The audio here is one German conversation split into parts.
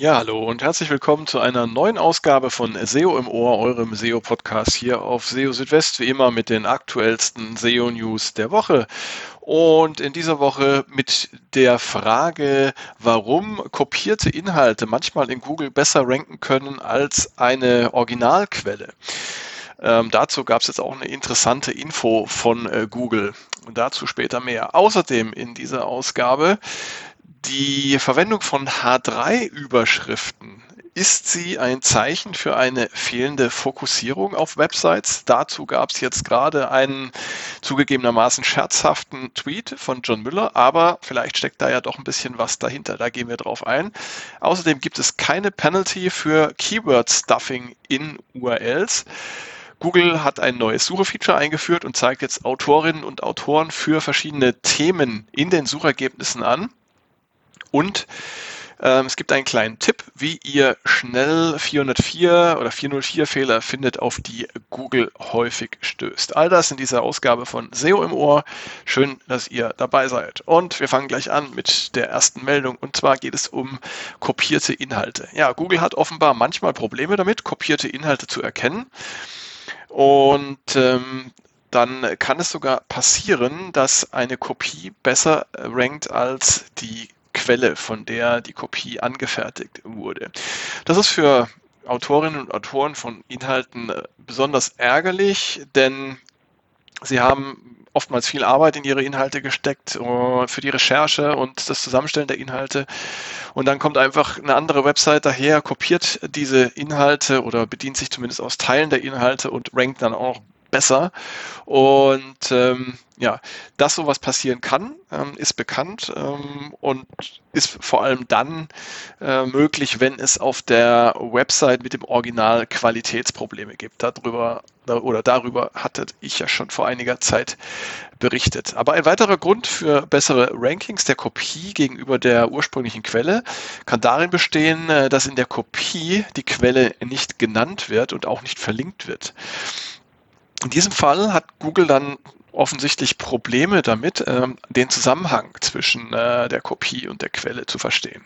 Ja, hallo und herzlich willkommen zu einer neuen Ausgabe von SEO im Ohr, eurem SEO-Podcast hier auf SEO Südwest, wie immer mit den aktuellsten SEO-News der Woche. Und in dieser Woche mit der Frage, warum kopierte Inhalte manchmal in Google besser ranken können als eine Originalquelle. Ähm, dazu gab es jetzt auch eine interessante Info von äh, Google und dazu später mehr. Außerdem in dieser Ausgabe die Verwendung von H3-Überschriften. Ist sie ein Zeichen für eine fehlende Fokussierung auf Websites? Dazu gab es jetzt gerade einen zugegebenermaßen scherzhaften Tweet von John Müller, aber vielleicht steckt da ja doch ein bisschen was dahinter. Da gehen wir drauf ein. Außerdem gibt es keine Penalty für Keyword Stuffing in URLs. Google hat ein neues Suchefeature eingeführt und zeigt jetzt Autorinnen und Autoren für verschiedene Themen in den Suchergebnissen an. Und ähm, es gibt einen kleinen Tipp, wie ihr schnell 404 oder 404 Fehler findet, auf die Google häufig stößt. All das in dieser Ausgabe von SEO im Ohr. Schön, dass ihr dabei seid. Und wir fangen gleich an mit der ersten Meldung. Und zwar geht es um kopierte Inhalte. Ja, Google hat offenbar manchmal Probleme damit, kopierte Inhalte zu erkennen. Und ähm, dann kann es sogar passieren, dass eine Kopie besser rankt als die Quelle, von der die Kopie angefertigt wurde. Das ist für Autorinnen und Autoren von Inhalten äh, besonders ärgerlich, denn sie haben oftmals viel Arbeit in ihre Inhalte gesteckt äh, für die Recherche und das Zusammenstellen der Inhalte. Und dann kommt einfach eine andere Website daher, kopiert diese Inhalte oder bedient sich zumindest aus Teilen der Inhalte und rankt dann auch besser. Und ähm, ja, dass sowas passieren kann, ähm, ist bekannt ähm, und ist vor allem dann äh, möglich, wenn es auf der Website mit dem Original Qualitätsprobleme gibt. Darüber oder darüber hatte ich ja schon vor einiger Zeit berichtet. Aber ein weiterer Grund für bessere Rankings der Kopie gegenüber der ursprünglichen Quelle kann darin bestehen, äh, dass in der Kopie die Quelle nicht genannt wird und auch nicht verlinkt wird. In diesem Fall hat Google dann offensichtlich Probleme damit, ähm, den Zusammenhang zwischen äh, der Kopie und der Quelle zu verstehen.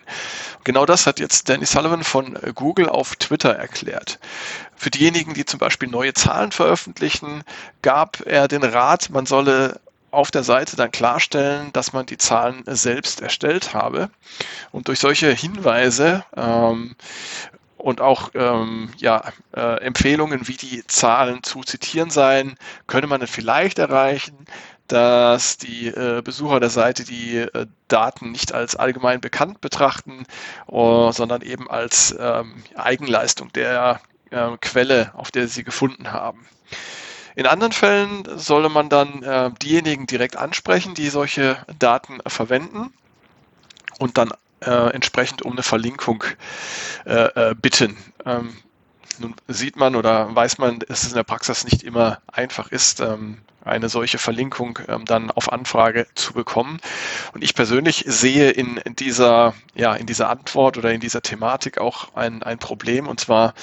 Genau das hat jetzt Danny Sullivan von äh, Google auf Twitter erklärt. Für diejenigen, die zum Beispiel neue Zahlen veröffentlichen, gab er den Rat, man solle auf der Seite dann klarstellen, dass man die Zahlen selbst erstellt habe. Und durch solche Hinweise ähm, und auch ähm, ja, äh, Empfehlungen, wie die Zahlen zu zitieren seien, könne man vielleicht erreichen, dass die äh, Besucher der Seite die äh, Daten nicht als allgemein bekannt betrachten, uh, sondern eben als ähm, Eigenleistung der äh, Quelle, auf der sie gefunden haben. In anderen Fällen solle man dann äh, diejenigen direkt ansprechen, die solche Daten verwenden und dann äh, entsprechend um eine Verlinkung äh, äh, bitten. Ähm, nun sieht man oder weiß man, dass es in der Praxis nicht immer einfach ist, ähm, eine solche Verlinkung ähm, dann auf Anfrage zu bekommen. Und ich persönlich sehe in, dieser, ja, in dieser Antwort oder in dieser Thematik auch ein, ein Problem, und zwar,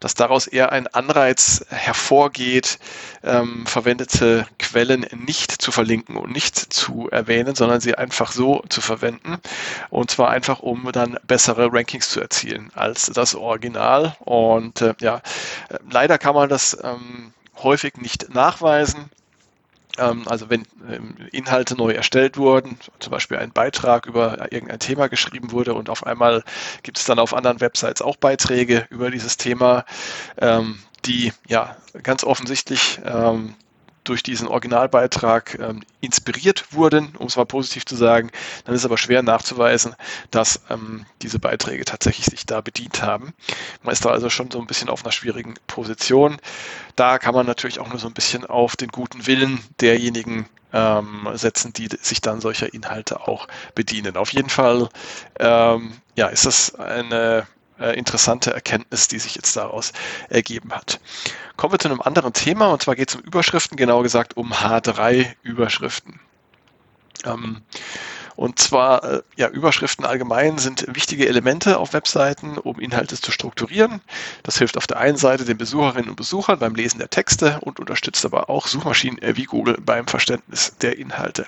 dass daraus eher ein Anreiz hervorgeht, ähm, verwendete Quellen nicht zu verlinken und nicht zu erwähnen, sondern sie einfach so zu verwenden. Und zwar einfach, um dann bessere Rankings zu erzielen als das Original. Und äh, ja, äh, leider kann man das ähm, häufig nicht nachweisen. Ähm, also wenn ähm, Inhalte neu erstellt wurden, zum Beispiel ein Beitrag über irgendein Thema geschrieben wurde und auf einmal gibt es dann auf anderen Websites auch Beiträge über dieses Thema, ähm, die ja ganz offensichtlich durch diesen Originalbeitrag ähm, inspiriert wurden, um es mal positiv zu sagen, dann ist aber schwer nachzuweisen, dass ähm, diese Beiträge tatsächlich sich da bedient haben. Man ist da also schon so ein bisschen auf einer schwierigen Position. Da kann man natürlich auch nur so ein bisschen auf den guten Willen derjenigen ähm, setzen, die sich dann solcher Inhalte auch bedienen. Auf jeden Fall ähm, ja, ist das eine äh, interessante Erkenntnis, die sich jetzt daraus ergeben hat. Kommen wir zu einem anderen Thema und zwar geht es um Überschriften, genauer gesagt um H3-Überschriften. Ähm, und zwar, äh, ja, Überschriften allgemein sind wichtige Elemente auf Webseiten, um Inhalte zu strukturieren. Das hilft auf der einen Seite den Besucherinnen und Besuchern beim Lesen der Texte und unterstützt aber auch Suchmaschinen wie Google beim Verständnis der Inhalte.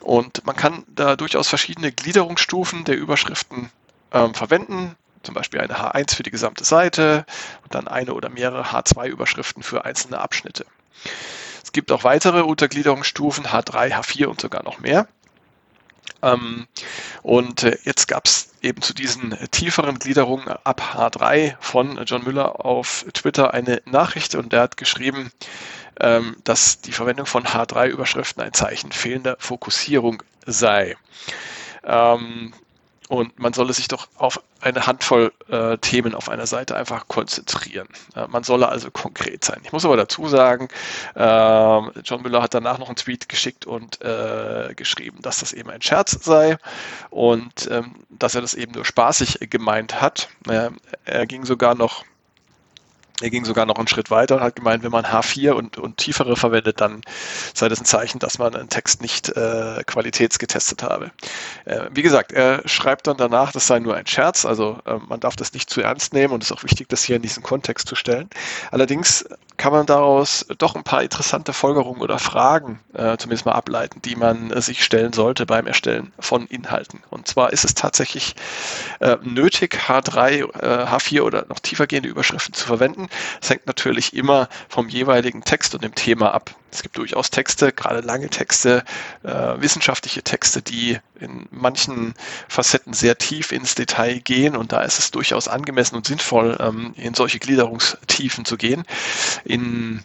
Und man kann da durchaus verschiedene Gliederungsstufen der Überschriften ähm, verwenden zum Beispiel eine H1 für die gesamte Seite und dann eine oder mehrere H2-Überschriften für einzelne Abschnitte. Es gibt auch weitere Untergliederungsstufen, H3, H4 und sogar noch mehr. Ähm, und äh, jetzt gab es eben zu diesen tieferen Gliederungen ab H3 von John Müller auf Twitter eine Nachricht und der hat geschrieben, ähm, dass die Verwendung von H3-Überschriften ein Zeichen fehlender Fokussierung sei. Ähm, und man solle sich doch auf eine Handvoll äh, Themen auf einer Seite einfach konzentrieren. Äh, man solle also konkret sein. Ich muss aber dazu sagen, äh, John Müller hat danach noch einen Tweet geschickt und äh, geschrieben, dass das eben ein Scherz sei und ähm, dass er das eben nur spaßig gemeint hat. er ging sogar noch er ging sogar noch einen Schritt weiter und hat gemeint, wenn man H4 und, und tiefere verwendet, dann sei das ein Zeichen, dass man einen Text nicht äh, qualitätsgetestet habe. Äh, wie gesagt, er schreibt dann danach, das sei nur ein Scherz, also äh, man darf das nicht zu ernst nehmen und es ist auch wichtig, das hier in diesen Kontext zu stellen. Allerdings kann man daraus doch ein paar interessante Folgerungen oder Fragen äh, zumindest mal ableiten, die man äh, sich stellen sollte beim Erstellen von Inhalten. Und zwar ist es tatsächlich äh, nötig, H3, H4 oder noch tiefergehende Überschriften zu verwenden das hängt natürlich immer vom jeweiligen Text und dem Thema ab. Es gibt durchaus Texte, gerade lange Texte, äh, wissenschaftliche Texte, die in manchen Facetten sehr tief ins Detail gehen und da ist es durchaus angemessen und sinnvoll, ähm, in solche Gliederungstiefen zu gehen. In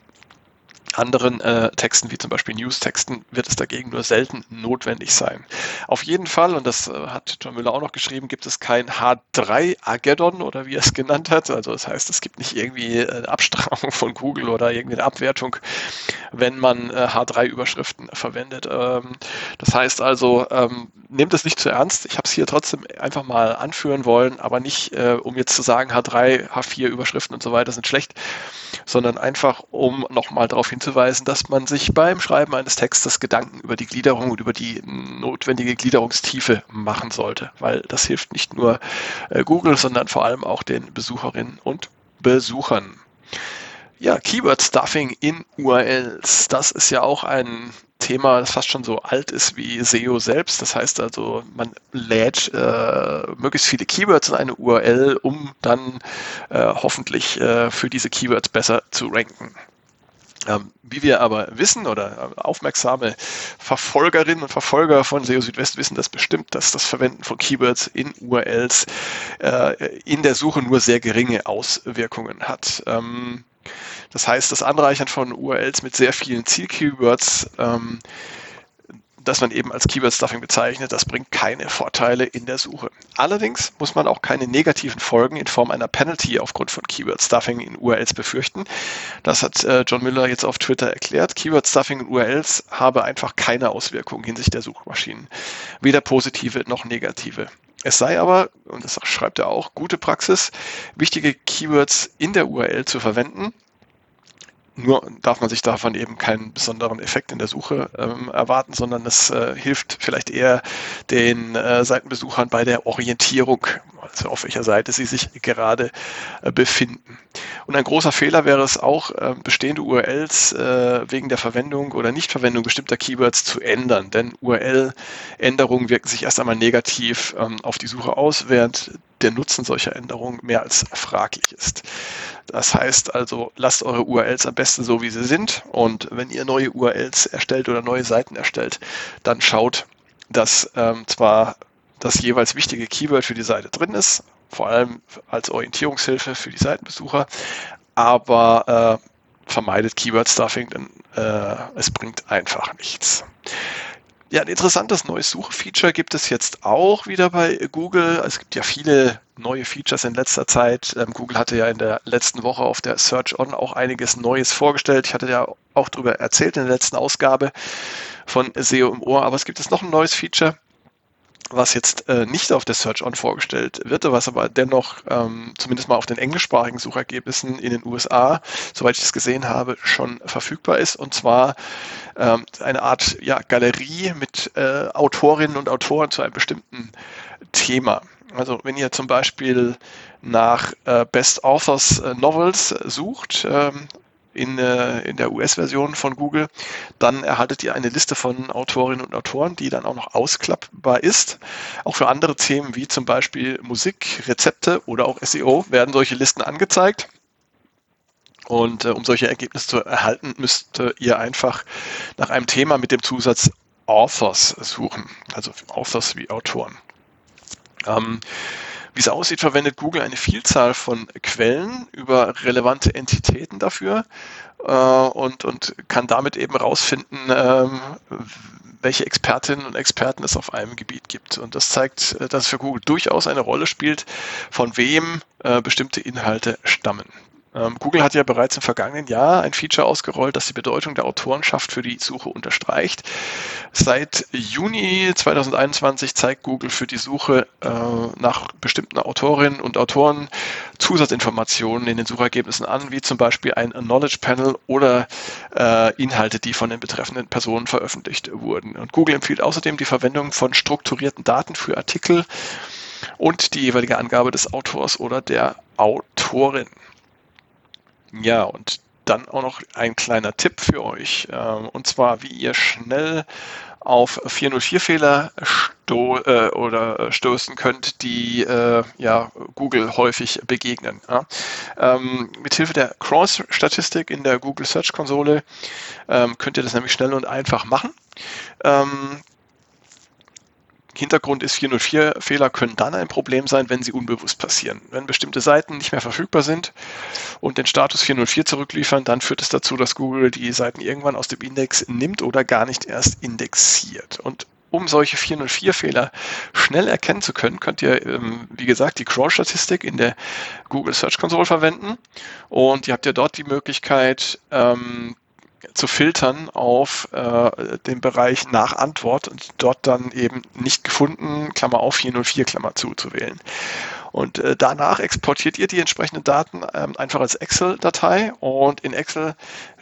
anderen äh, Texten, wie zum Beispiel News-Texten, wird es dagegen nur selten notwendig sein. Auf jeden Fall, und das äh, hat John Müller auch noch geschrieben, gibt es kein H3-Ageddon oder wie er es genannt hat. Also das heißt, es gibt nicht irgendwie eine Abstrafung von Google oder irgendwie eine Abwertung, wenn man äh, H3-Überschriften verwendet. Ähm, das heißt also, ähm, nehmt es nicht zu ernst. Ich habe es hier trotzdem einfach mal anführen wollen, aber nicht, äh, um jetzt zu sagen, H3, H4 Überschriften und so weiter sind schlecht, sondern einfach, um nochmal darauf hinzuweisen, dass man sich beim Schreiben eines Textes Gedanken über die Gliederung und über die notwendige Gliederungstiefe machen sollte, weil das hilft nicht nur äh, Google, sondern vor allem auch den Besucherinnen und Besuchern. Ja, Keyword Stuffing in URLs. Das ist ja auch ein Thema, das fast schon so alt ist wie SEO selbst. Das heißt also, man lädt äh, möglichst viele Keywords in eine URL, um dann äh, hoffentlich äh, für diese Keywords besser zu ranken. Ähm, wie wir aber wissen oder äh, aufmerksame Verfolgerinnen und Verfolger von SEO Südwest wissen das bestimmt, dass das Verwenden von Keywords in URLs äh, in der Suche nur sehr geringe Auswirkungen hat. Ähm, das heißt, das Anreichern von URLs mit sehr vielen Zielkeywords ähm, das man eben als Keyword Stuffing bezeichnet, das bringt keine Vorteile in der Suche. Allerdings muss man auch keine negativen Folgen in Form einer Penalty aufgrund von Keyword Stuffing in URLs befürchten. Das hat äh, John Miller jetzt auf Twitter erklärt. Keyword Stuffing in URLs habe einfach keine Auswirkungen hinsichtlich der Suchmaschinen. Weder positive noch negative. Es sei aber, und das schreibt er auch, gute Praxis, wichtige Keywords in der URL zu verwenden, nur darf man sich davon eben keinen besonderen Effekt in der Suche ähm, erwarten, sondern es äh, hilft vielleicht eher den äh, Seitenbesuchern bei der Orientierung, also auf welcher Seite sie sich gerade äh, befinden. Und ein großer Fehler wäre es auch, äh, bestehende URLs äh, wegen der Verwendung oder Nichtverwendung bestimmter Keywords zu ändern, denn URL-Änderungen wirken sich erst einmal negativ ähm, auf die Suche aus, während der Nutzen solcher Änderungen mehr als fraglich ist. Das heißt also, lasst eure URLs am besten so, wie sie sind. Und wenn ihr neue URLs erstellt oder neue Seiten erstellt, dann schaut, dass ähm, zwar das jeweils wichtige Keyword für die Seite drin ist, vor allem als Orientierungshilfe für die Seitenbesucher, aber äh, vermeidet Keyword Stuffing, denn äh, es bringt einfach nichts. Ja, ein interessantes neues Suchfeature gibt es jetzt auch wieder bei Google. Es gibt ja viele neue Features in letzter Zeit. Ähm, Google hatte ja in der letzten Woche auf der Search On auch einiges Neues vorgestellt. Ich hatte ja auch darüber erzählt in der letzten Ausgabe von SEO im Ohr. Aber es gibt jetzt noch ein neues Feature was jetzt äh, nicht auf der Search On vorgestellt wird, was aber dennoch ähm, zumindest mal auf den englischsprachigen Suchergebnissen in den USA, soweit ich es gesehen habe, schon verfügbar ist. Und zwar ähm, eine Art ja, Galerie mit äh, Autorinnen und Autoren zu einem bestimmten Thema. Also wenn ihr zum Beispiel nach äh, Best Authors äh, Novels sucht, ähm, in, äh, in der US-Version von Google, dann erhaltet ihr eine Liste von Autorinnen und Autoren, die dann auch noch ausklappbar ist. Auch für andere Themen wie zum Beispiel Musik, Rezepte oder auch SEO werden solche Listen angezeigt. Und äh, um solche Ergebnisse zu erhalten, müsst ihr einfach nach einem Thema mit dem Zusatz Authors suchen, also Authors wie Autoren. Ähm, wie es aussieht, verwendet Google eine Vielzahl von Quellen über relevante Entitäten dafür äh, und, und kann damit eben herausfinden, ähm, welche Expertinnen und Experten es auf einem Gebiet gibt. Und das zeigt, äh, dass es für Google durchaus eine Rolle spielt, von wem äh, bestimmte Inhalte stammen. Ähm, Google hat ja bereits im vergangenen Jahr ein Feature ausgerollt, das die Bedeutung der Autorenschaft für die Suche unterstreicht. Seit Juni 2021 zeigt Google für die Suche äh, nach bestimmten Autorinnen und Autoren Zusatzinformationen in den Suchergebnissen an, wie zum Beispiel ein Knowledge Panel oder äh, Inhalte, die von den betreffenden Personen veröffentlicht wurden. Und Google empfiehlt außerdem die Verwendung von strukturierten Daten für Artikel und die jeweilige Angabe des Autors oder der Autorin. Ja, und dann auch noch ein kleiner Tipp für euch, äh, und zwar, wie ihr schnell auf 404-Fehler sto äh, oder äh, stoßen könnt, die äh, ja, Google häufig begegnen. Ja. Ähm, mithilfe der Cross-Statistik in der Google Search Konsole ähm, könnt ihr das nämlich schnell und einfach machen. Ähm, Hintergrund ist 404-Fehler können dann ein Problem sein, wenn sie unbewusst passieren. Wenn bestimmte Seiten nicht mehr verfügbar sind und den Status 404 zurückliefern, dann führt es dazu, dass Google die Seiten irgendwann aus dem Index nimmt oder gar nicht erst indexiert. Und um solche 404-Fehler schnell erkennen zu können, könnt ihr, ähm, wie gesagt, die Crawl-Statistik in der Google Search Console verwenden. Und ihr habt ja dort die Möglichkeit, ähm, zu filtern auf äh, den Bereich nach Antwort und dort dann eben nicht gefunden, Klammer auf 404, Klammer zu, zu wählen. Und äh, danach exportiert ihr die entsprechenden Daten ähm, einfach als Excel-Datei und in Excel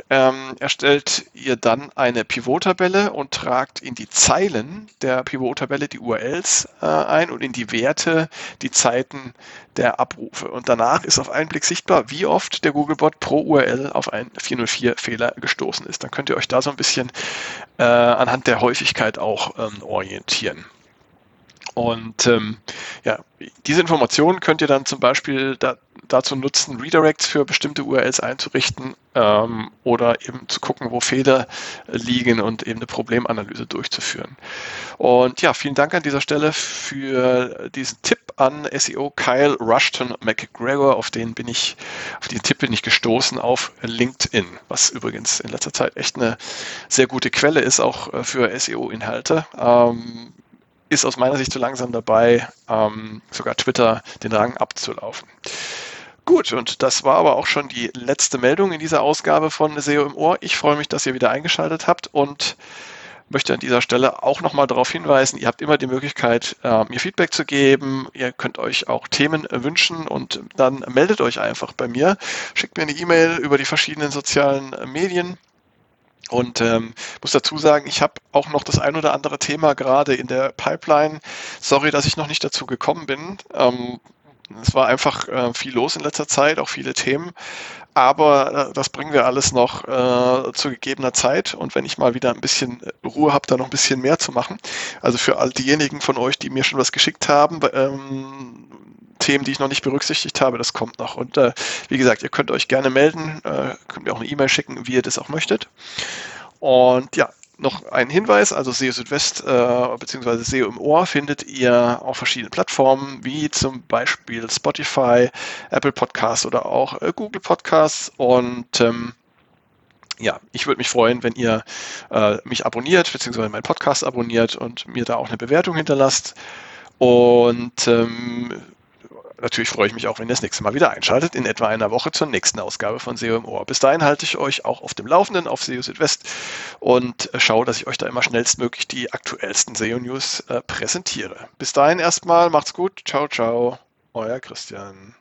ähm, erstellt ihr dann eine Pivot-Tabelle und tragt in die Zeilen der Pivot-Tabelle die URLs äh, ein und in die Werte die Zeiten der Abrufe. Und danach ist auf einen Blick sichtbar, wie oft der Googlebot pro URL auf einen 404-Fehler gestoßen ist. Dann könnt ihr euch da so ein bisschen äh, anhand der Häufigkeit auch ähm, orientieren. Und ähm, ja, diese Informationen könnt ihr dann zum Beispiel da, dazu nutzen, Redirects für bestimmte URLs einzurichten ähm, oder eben zu gucken, wo Fehler liegen und eben eine Problemanalyse durchzuführen. Und ja, vielen Dank an dieser Stelle für diesen Tipp an SEO Kyle Rushton McGregor, auf den bin ich, auf den Tipp bin ich gestoßen auf LinkedIn, was übrigens in letzter Zeit echt eine sehr gute Quelle ist, auch äh, für SEO-Inhalte. Ähm, ist aus meiner Sicht zu langsam dabei, ähm, sogar Twitter den Rang abzulaufen. Gut, und das war aber auch schon die letzte Meldung in dieser Ausgabe von SEO im Ohr. Ich freue mich, dass ihr wieder eingeschaltet habt und möchte an dieser Stelle auch nochmal darauf hinweisen, ihr habt immer die Möglichkeit, äh, mir Feedback zu geben. Ihr könnt euch auch Themen wünschen und dann meldet euch einfach bei mir. Schickt mir eine E-Mail über die verschiedenen sozialen Medien. Und ähm, muss dazu sagen, ich habe auch noch das ein oder andere Thema gerade in der Pipeline. Sorry, dass ich noch nicht dazu gekommen bin. Ähm, es war einfach äh, viel los in letzter Zeit, auch viele Themen. Aber äh, das bringen wir alles noch äh, zu gegebener Zeit. Und wenn ich mal wieder ein bisschen Ruhe habe, da noch ein bisschen mehr zu machen. Also für all diejenigen von euch, die mir schon was geschickt haben, ähm, Themen, die ich noch nicht berücksichtigt habe, das kommt noch. Und äh, wie gesagt, ihr könnt euch gerne melden, äh, könnt mir auch eine E-Mail schicken, wie ihr das auch möchtet. Und ja, noch ein Hinweis, also SEO Südwest äh, bzw. SEO im Ohr findet ihr auf verschiedenen Plattformen, wie zum Beispiel Spotify, Apple Podcasts oder auch äh, Google Podcasts. Und ähm, ja, ich würde mich freuen, wenn ihr äh, mich abonniert, beziehungsweise meinen Podcast abonniert und mir da auch eine Bewertung hinterlasst. Und ähm, natürlich freue ich mich auch, wenn ihr das nächste Mal wieder einschaltet, in etwa einer Woche zur nächsten Ausgabe von SEO im Ohr. Bis dahin halte ich euch auch auf dem Laufenden auf SEO Südwest und schaue, dass ich euch da immer schnellstmöglich die aktuellsten SEO-News äh, präsentiere. Bis dahin erstmal, macht's gut, ciao, ciao, euer Christian.